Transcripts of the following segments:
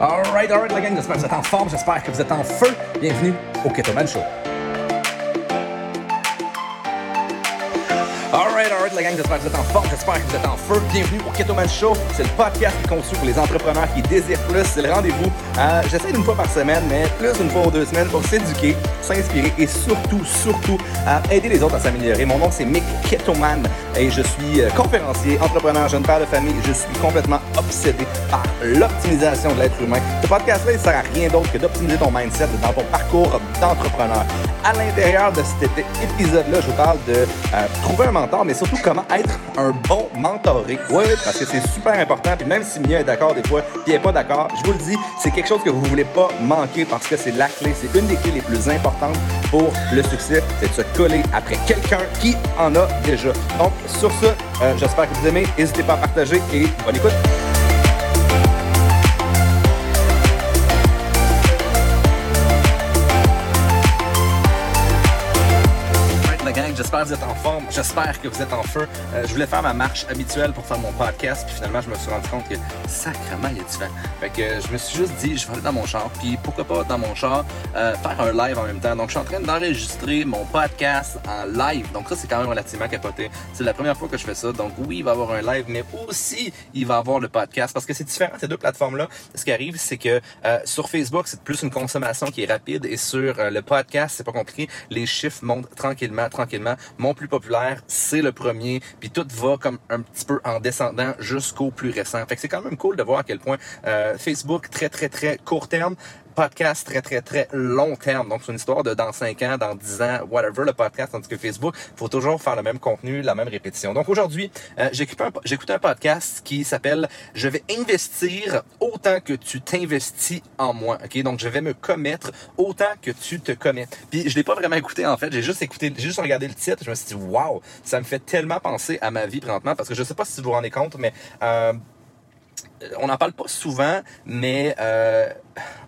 Alright, alright, la gang, j'espère que vous êtes en forme, j'espère que vous êtes en feu. Bienvenue au Keto Man Show. Alright, la gang, j'espère que vous êtes en forme, j'espère que vous êtes en feu. Bienvenue au Keto Man Show. C'est le podcast qui conçu pour les entrepreneurs qui désirent plus. C'est le rendez-vous. Euh, J'essaie d'une fois par semaine, mais plus d'une fois ou deux semaines pour s'éduquer, s'inspirer et surtout, surtout, à aider les autres à s'améliorer. Mon nom, c'est Mick Ketoman et je suis euh, conférencier, entrepreneur, jeune père de famille. Je suis complètement obsédé par l'optimisation de l'être humain. Ce podcast-là, il sert à rien d'autre que d'optimiser ton mindset dans ton parcours d'entrepreneur. À l'intérieur de cet épisode-là, je vous parle de euh, trouver un mentor, mais surtout comment être un bon mentoré. Oui, parce que c'est super important. Puis même si Mia est d'accord des fois, puis elle n'est pas d'accord, je vous le dis, c'est quelque chose que vous ne voulez pas manquer parce que c'est la clé. C'est une des clés les plus importantes pour le succès, c'est de se coller après quelqu'un qui en a déjà. Donc, sur ce, euh, j'espère que vous aimez. N'hésitez pas à partager et bonne écoute. Vous êtes en forme, j'espère que vous êtes en feu. Euh, je voulais faire ma marche habituelle pour faire mon podcast, puis finalement je me suis rendu compte que sacrément il est différent. Fait que je me suis juste dit, je vais aller dans mon char, puis pourquoi pas dans mon char euh, faire un live en même temps. Donc je suis en train d'enregistrer mon podcast en live, donc ça c'est quand même relativement capoté. C'est la première fois que je fais ça, donc oui il va y avoir un live, mais aussi il va y avoir le podcast, parce que c'est différent ces deux plateformes-là. Ce qui arrive, c'est que euh, sur Facebook c'est plus une consommation qui est rapide, et sur euh, le podcast c'est pas compliqué, les chiffres montent tranquillement tranquillement. Mon plus populaire, c'est le premier, puis tout va comme un petit peu en descendant jusqu'au plus récent. Fait que c'est quand même cool de voir à quel point euh, Facebook, très très très court terme, podcast très, très, très long terme. Donc, c'est une histoire de dans 5 ans, dans 10 ans, whatever, le podcast. Tandis que Facebook, faut toujours faire le même contenu, la même répétition. Donc, aujourd'hui, euh, écouté un podcast qui s'appelle « Je vais investir autant que tu t'investis en moi ». OK? Donc, je vais me commettre autant que tu te commets. Puis, je l'ai pas vraiment écouté, en fait. J'ai juste écouté, j'ai juste regardé le titre. Je me suis dit « Wow! » Ça me fait tellement penser à ma vie présentement parce que je sais pas si vous vous rendez compte, mais... Euh, on n'en parle pas souvent, mais euh,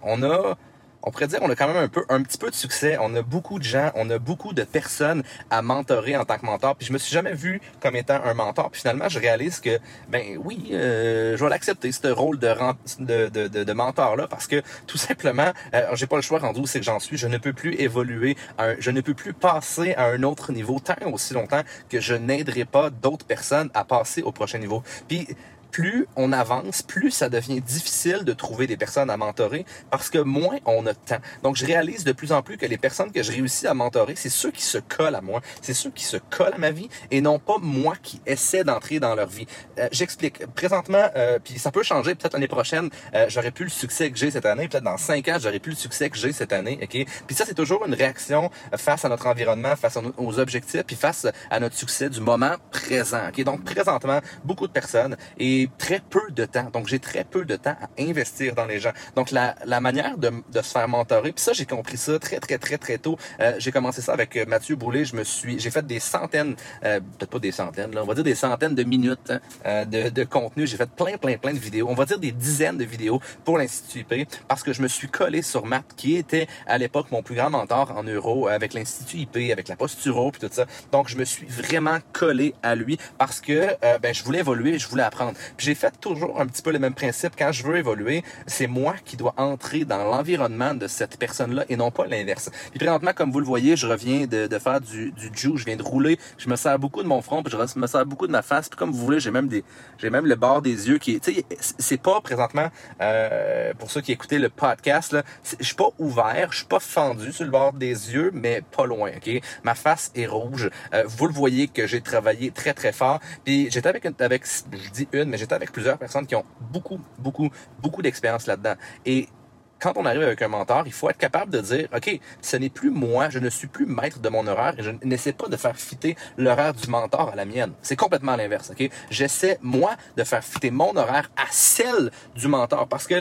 on a, on pourrait dire, on a quand même un peu, un petit peu de succès. On a beaucoup de gens, on a beaucoup de personnes à mentorer en tant que mentor. Puis je me suis jamais vu comme étant un mentor. Puis finalement, je réalise que, ben oui, euh, je vais l'accepter ce rôle de, mentor là, parce que tout simplement, euh, j'ai pas le choix rendu où c'est que j'en suis. Je ne peux plus évoluer, je ne peux plus passer à un autre niveau tant aussi longtemps que je n'aiderai pas d'autres personnes à passer au prochain niveau. Puis plus on avance, plus ça devient difficile de trouver des personnes à mentorer parce que moins on a de temps. Donc, je réalise de plus en plus que les personnes que je réussis à mentorer, c'est ceux qui se collent à moi, c'est ceux qui se collent à ma vie et non pas moi qui essaie d'entrer dans leur vie. Euh, J'explique. Présentement, euh, puis ça peut changer. Peut-être l'année prochaine, euh, j'aurais plus le succès que j'ai cette année. Peut-être dans cinq ans, j'aurais plus le succès que j'ai cette année. Ok? Puis ça, c'est toujours une réaction face à notre environnement, face aux objectifs, puis face à notre succès du moment présent. Ok? Donc présentement, beaucoup de personnes et très peu de temps. Donc, j'ai très peu de temps à investir dans les gens. Donc, la, la manière de, de se faire mentorer, puis ça, j'ai compris ça très, très, très, très tôt. Euh, j'ai commencé ça avec euh, Mathieu Boulay. Je me suis, j'ai fait des centaines, euh, peut-être pas des centaines, là, on va dire des centaines de minutes hein, euh, de, de contenu. J'ai fait plein, plein, plein de vidéos. On va dire des dizaines de vidéos pour l'Institut IP parce que je me suis collé sur Matt, qui était à l'époque mon plus grand mentor en euro avec l'Institut IP, avec la posturo, puis tout ça. Donc, je me suis vraiment collé à lui parce que euh, ben, je voulais évoluer, je voulais apprendre. J'ai fait toujours un petit peu le même principe. Quand je veux évoluer, c'est moi qui dois entrer dans l'environnement de cette personne-là et non pas l'inverse. Puis présentement, comme vous le voyez, je reviens de, de faire du, du jiu, je viens de rouler, je me sers beaucoup de mon front, puis je me sers beaucoup de ma face. Puis comme vous voulez, j'ai même des, j'ai même le bord des yeux qui, tu sais, c'est pas présentement euh, pour ceux qui écoutaient le podcast là, je suis pas ouvert, je suis pas fendu sur le bord des yeux, mais pas loin. Ok, ma face est rouge. Euh, vous le voyez que j'ai travaillé très très fort. Puis j'étais avec avec, je dis une, mais j'étais avec plusieurs personnes qui ont beaucoup, beaucoup, beaucoup d'expérience là-dedans. Et quand on arrive avec un mentor, il faut être capable de dire, OK, ce n'est plus moi, je ne suis plus maître de mon horaire et je n'essaie pas de faire fitter l'horaire du mentor à la mienne. C'est complètement l'inverse, OK? J'essaie, moi, de faire fitter mon horaire à celle du mentor parce que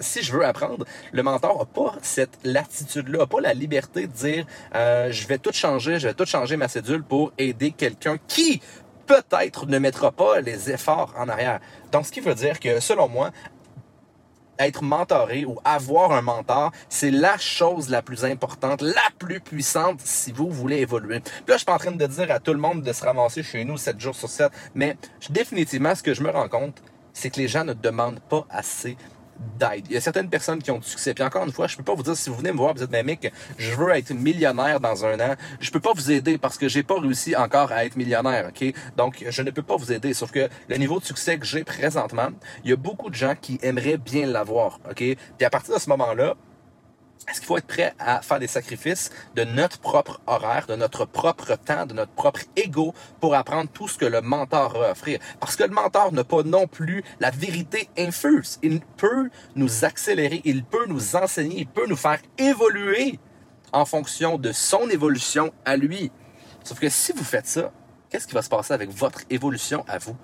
si je veux apprendre, le mentor n'a pas cette latitude-là, n'a pas la liberté de dire, euh, je vais tout changer, je vais tout changer ma cédule pour aider quelqu'un qui peut-être ne mettra pas les efforts en arrière. Donc, ce qui veut dire que, selon moi, être mentoré ou avoir un mentor, c'est la chose la plus importante, la plus puissante si vous voulez évoluer. Puis là, je suis pas en train de dire à tout le monde de se ramasser chez nous 7 jours sur 7, mais définitivement, ce que je me rends compte, c'est que les gens ne demandent pas assez d'aide. Il y a certaines personnes qui ont du succès. Puis encore une fois, je peux pas vous dire si vous venez me voir, vous êtes ben mec, je veux être millionnaire dans un an. Je peux pas vous aider parce que j'ai pas réussi encore à être millionnaire, ok? Donc, je ne peux pas vous aider. Sauf que le niveau de succès que j'ai présentement, il y a beaucoup de gens qui aimeraient bien l'avoir, ok? Puis à partir de ce moment-là, est-ce qu'il faut être prêt à faire des sacrifices de notre propre horaire, de notre propre temps, de notre propre ego pour apprendre tout ce que le mentor a à offrir? Parce que le mentor n'a pas non plus la vérité infuse. Il peut nous accélérer, il peut nous enseigner, il peut nous faire évoluer en fonction de son évolution à lui. Sauf que si vous faites ça, qu'est-ce qui va se passer avec votre évolution à vous?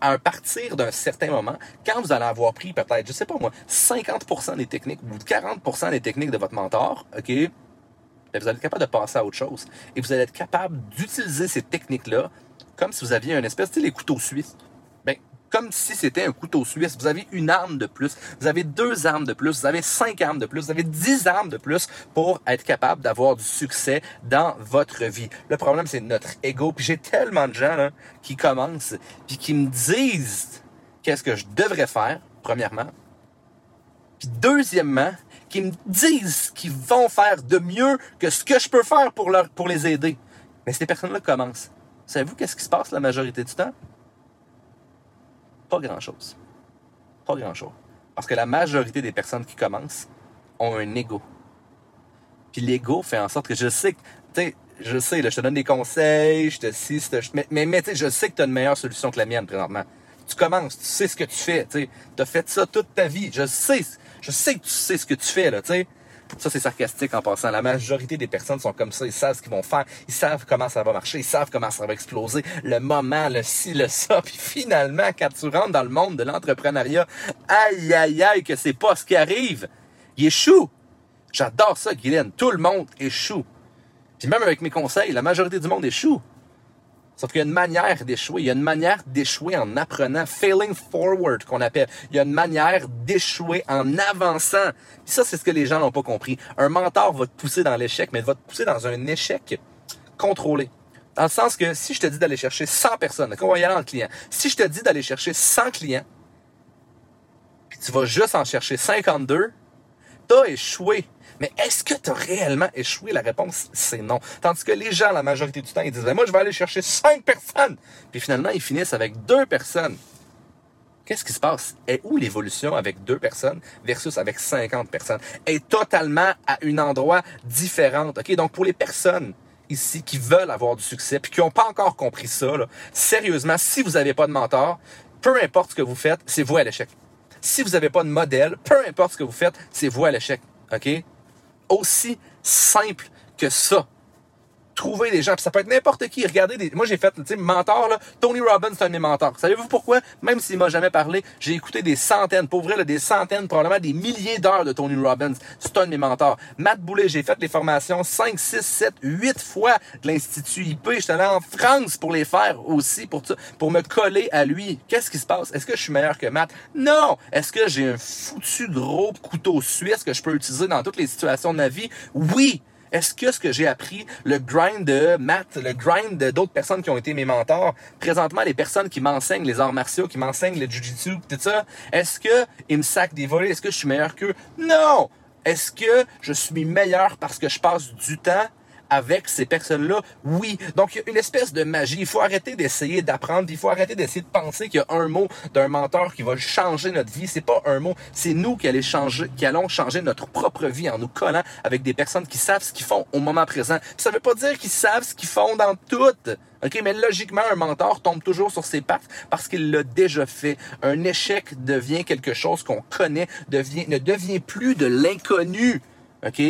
À partir d'un certain moment, quand vous allez avoir pris peut-être, je sais pas moi, 50% des techniques ou 40% des techniques de votre mentor, OK, ben, vous allez être capable de passer à autre chose. Et vous allez être capable d'utiliser ces techniques-là comme si vous aviez un espèce, tu sais, les comme si c'était un couteau suisse. Vous avez une arme de plus, vous avez deux armes de plus, vous avez cinq armes de plus, vous avez dix armes de plus pour être capable d'avoir du succès dans votre vie. Le problème, c'est notre ego. Puis j'ai tellement de gens là, qui commencent puis qui me disent qu'est-ce que je devrais faire, premièrement. Puis deuxièmement, qui me disent qu'ils vont faire de mieux que ce que je peux faire pour, leur, pour les aider. Mais ces personnes-là commencent. Savez-vous qu'est-ce qui se passe la majorité du temps? Pas grand-chose. Pas grand-chose. Parce que la majorité des personnes qui commencent ont un ego. Puis l'ego fait en sorte que je sais que, tu sais, je sais, je te donne des conseils, je te si, mais, mais, mais tu sais, je sais que tu as une meilleure solution que la mienne présentement. Tu commences, tu sais ce que tu fais, tu sais. Tu as fait ça toute ta vie. Je sais, je sais que tu sais ce que tu fais, là, tu sais. Ça, c'est sarcastique en passant. La majorité des personnes sont comme ça. Ils savent ce qu'ils vont faire. Ils savent comment ça va marcher. Ils savent comment ça va exploser. Le moment, le ci, le ça. Puis finalement, quand tu rentres dans le monde de l'entrepreneuriat, aïe, aïe, aïe, que c'est pas ce qui arrive. Il échoue. J'adore ça, Guylaine. Tout le monde échoue. Puis même avec mes conseils, la majorité du monde échoue. Sauf qu'il y a une manière d'échouer. Il y a une manière d'échouer en apprenant. Failing forward, qu'on appelle. Il y a une manière d'échouer en avançant. ça, c'est ce que les gens n'ont pas compris. Un mentor va te pousser dans l'échec, mais il va te pousser dans un échec contrôlé. Dans le sens que si je te dis d'aller chercher 100 personnes, on va y aller en client. Si je te dis d'aller chercher 100 clients, puis tu vas juste en chercher 52, t'as échoué. Mais est-ce que tu as réellement échoué? La réponse, c'est non. Tandis que les gens, la majorité du temps, ils disent, moi, je vais aller chercher cinq personnes. Puis finalement, ils finissent avec deux personnes. Qu'est-ce qui se passe? Et où l'évolution avec deux personnes versus avec 50 personnes? Est totalement à un endroit différent. OK? Donc, pour les personnes ici qui veulent avoir du succès puis qui n'ont pas encore compris ça, sérieusement, si vous n'avez pas de mentor, peu importe ce que vous faites, c'est vous à l'échec. Si vous n'avez pas de modèle, peu importe ce que vous faites, c'est vous à l'échec. OK? Aussi simple que ça trouver des gens. Puis ça peut être n'importe qui. Regardez, des... moi j'ai fait, tu sais, mentor, là, Tony Robbins, c'est un de mes mentors. Savez-vous pourquoi? Même s'il m'a jamais parlé, j'ai écouté des centaines, pour vrai, là, des centaines, probablement des milliers d'heures de Tony Robbins. C'est un de mes mentors. Matt Boulet, j'ai fait les formations 5, 6, 7, 8 fois de l'Institut IP. J'étais allé en France pour les faire aussi, pour, pour me coller à lui. Qu'est-ce qui se passe? Est-ce que je suis meilleur que Matt? Non! Est-ce que j'ai un foutu gros couteau suisse que je peux utiliser dans toutes les situations de ma vie? Oui! Est-ce que ce que j'ai appris, le grind de Matt, le grind d'autres personnes qui ont été mes mentors, présentement les personnes qui m'enseignent les arts martiaux, qui m'enseignent le jujitsu, tout ça, est-ce que ils me sacent des volets? Est-ce que je suis meilleur qu'eux? Non! Est-ce que je suis meilleur parce que je passe du temps avec ces personnes-là? Oui. Donc, il y a une espèce de magie. Il faut arrêter d'essayer d'apprendre. Il faut arrêter d'essayer de penser qu'il y a un mot d'un mentor qui va changer notre vie. C'est pas un mot. C'est nous qui allons changer, notre propre vie en nous collant avec des personnes qui savent ce qu'ils font au moment présent. Ça veut pas dire qu'ils savent ce qu'ils font dans tout. OK, mais logiquement, un mentor tombe toujours sur ses pattes parce qu'il l'a déjà fait. Un échec devient quelque chose qu'on connaît, devient, ne devient plus de l'inconnu. OK?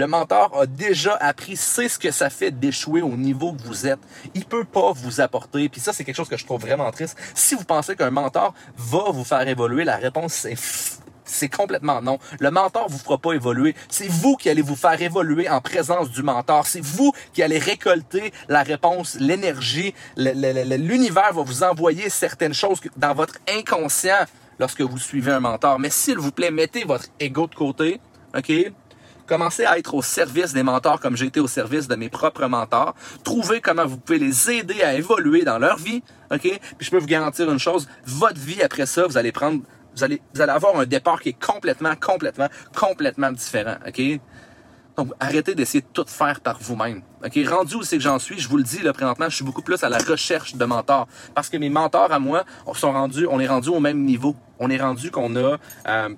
Le mentor a déjà appris, sait ce que ça fait d'échouer au niveau que vous êtes. Il peut pas vous apporter, puis ça c'est quelque chose que je trouve vraiment triste. Si vous pensez qu'un mentor va vous faire évoluer, la réponse c'est c'est complètement non. Le mentor vous fera pas évoluer. C'est vous qui allez vous faire évoluer en présence du mentor. C'est vous qui allez récolter la réponse, l'énergie. L'univers va vous envoyer certaines choses dans votre inconscient lorsque vous suivez un mentor. Mais s'il vous plaît, mettez votre ego de côté. OK? Commencez à être au service des mentors comme j'ai été au service de mes propres mentors. Trouvez comment vous pouvez les aider à évoluer dans leur vie. OK? Puis je peux vous garantir une chose, votre vie après ça, vous allez prendre vous allez, vous allez avoir un départ qui est complètement, complètement, complètement différent. OK? Donc, arrêtez d'essayer de tout faire par vous-même. OK? Rendu où c'est que j'en suis, je vous le dis, là, présentement, je suis beaucoup plus à la recherche de mentors. Parce que mes mentors à moi, on sont rendus, on est rendu au même niveau. On est rendu qu'on a, euh,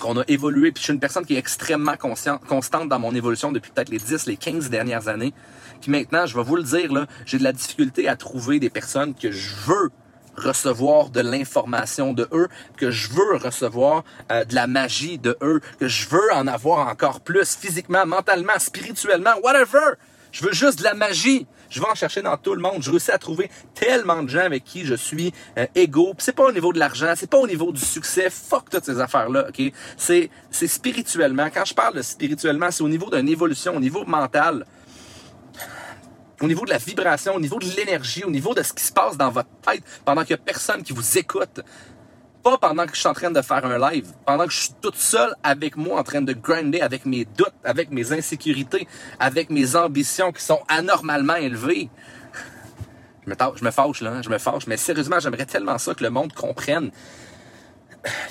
qu'on a évolué. Puis je suis une personne qui est extrêmement constante dans mon évolution depuis peut-être les 10, les 15 dernières années. Puis maintenant, je vais vous le dire, là, j'ai de la difficulté à trouver des personnes que je veux recevoir de l'information de eux, que je veux recevoir euh, de la magie de eux, que je veux en avoir encore plus physiquement, mentalement, spirituellement, whatever. Je veux juste de la magie. Je vais en chercher dans tout le monde. Je réussis à trouver tellement de gens avec qui je suis euh, égaux. C'est pas au niveau de l'argent, c'est pas au niveau du succès. Fuck toutes ces affaires-là? C'est, c'est spirituellement. Quand je parle de spirituellement, c'est au niveau d'une évolution, au niveau mental au niveau de la vibration, au niveau de l'énergie, au niveau de ce qui se passe dans votre tête pendant qu'il n'y a personne qui vous écoute. Pas pendant que je suis en train de faire un live, pendant que je suis toute seule avec moi en train de grinder avec mes doutes, avec mes insécurités, avec mes ambitions qui sont anormalement élevées. Je me, je fâche là, je me fâche, mais sérieusement, j'aimerais tellement ça que le monde comprenne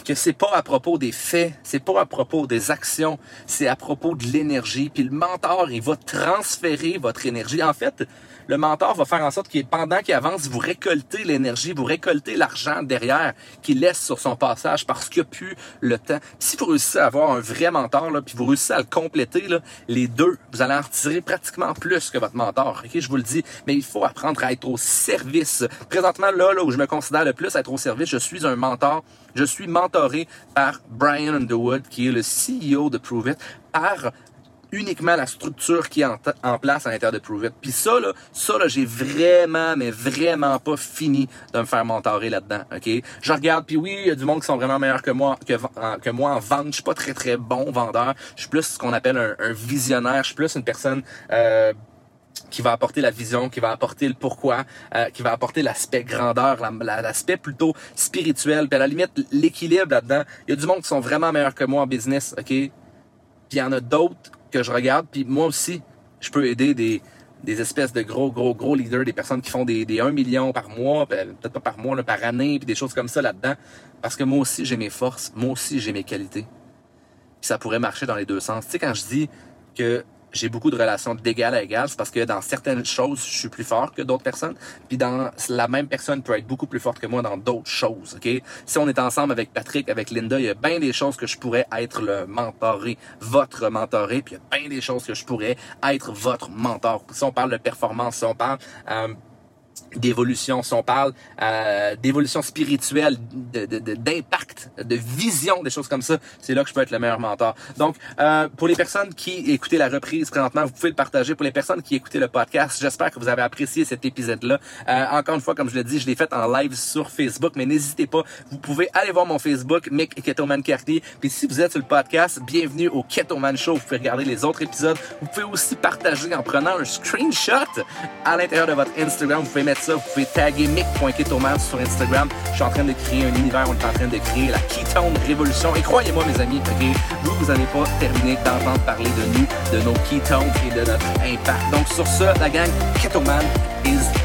que c'est pas à propos des faits, c'est pas à propos des actions, c'est à propos de l'énergie. Puis le mentor, il va transférer votre énergie. En fait, le mentor va faire en sorte que pendant qu'il avance, vous récoltez l'énergie, vous récoltez l'argent derrière qu'il laisse sur son passage parce qu'il a plus le temps. Si vous réussissez à avoir un vrai mentor, là, puis vous réussissez à le compléter, là, les deux, vous allez en retirer pratiquement plus que votre mentor. Ok, je vous le dis, mais il faut apprendre à être au service. Présentement, là, là où je me considère le plus être au service, je suis un mentor. Je suis mentoré par Brian Underwood, qui est le CEO de Prove It, par uniquement la structure qui est en, place à l'intérieur de Prove It. Puis ça, là, ça, là, j'ai vraiment, mais vraiment pas fini de me faire mentorer là-dedans, OK? Je regarde, puis oui, il y a du monde qui sont vraiment meilleurs que moi, que, moi en vente. Je suis pas très, très bon vendeur. Je suis plus ce qu'on appelle un, visionnaire. Je suis plus une personne... Euh, qui va apporter la vision, qui va apporter le pourquoi, euh, qui va apporter l'aspect grandeur, l'aspect plutôt spirituel, puis à la limite l'équilibre là-dedans. Il y a du monde qui sont vraiment meilleurs que moi en business, ok? Puis il y en a d'autres que je regarde, puis moi aussi, je peux aider des, des espèces de gros, gros, gros leaders, des personnes qui font des, des 1 million par mois, ben, peut-être pas par mois, là, par année, puis des choses comme ça là-dedans. Parce que moi aussi, j'ai mes forces, moi aussi, j'ai mes qualités. Puis ça pourrait marcher dans les deux sens. Tu sais, quand je dis que j'ai beaucoup de relations d'égal à égal, c'est parce que dans certaines choses, je suis plus fort que d'autres personnes. Puis dans la même personne peut être beaucoup plus forte que moi dans d'autres choses. Ok? Si on est ensemble avec Patrick, avec Linda, il y a bien des choses que je pourrais être le mentoré, votre mentoré, puis il y a bien des choses que je pourrais être votre mentor. Si on parle de performance, si on parle euh, d'évolution, si on parle euh, d'évolution spirituelle, d'impact, de, de, vision, des choses comme ça, c'est là que je peux être le meilleur mentor. Donc, euh, pour les personnes qui écoutaient la reprise présentement, vous pouvez le partager. Pour les personnes qui écoutaient le podcast, j'espère que vous avez apprécié cet épisode-là. Euh, encore une fois, comme je l'ai dit, je l'ai fait en live sur Facebook, mais n'hésitez pas, vous pouvez aller voir mon Facebook, Mick Ketoman Cartier. Puis si vous êtes sur le podcast, bienvenue au Ketoman Show. Vous pouvez regarder les autres épisodes. Vous pouvez aussi partager en prenant un screenshot à l'intérieur de votre Instagram. Mettre ça, vous pouvez taguer Mick.ketoman sur Instagram. Je suis en train de créer un univers, on est en train de créer la Ketone Révolution. Et croyez-moi, mes amis, vous, vous n'avez pas terminé d'entendre parler de nous, de nos ketones et de notre impact. Donc, sur ce, la gang Ketoman is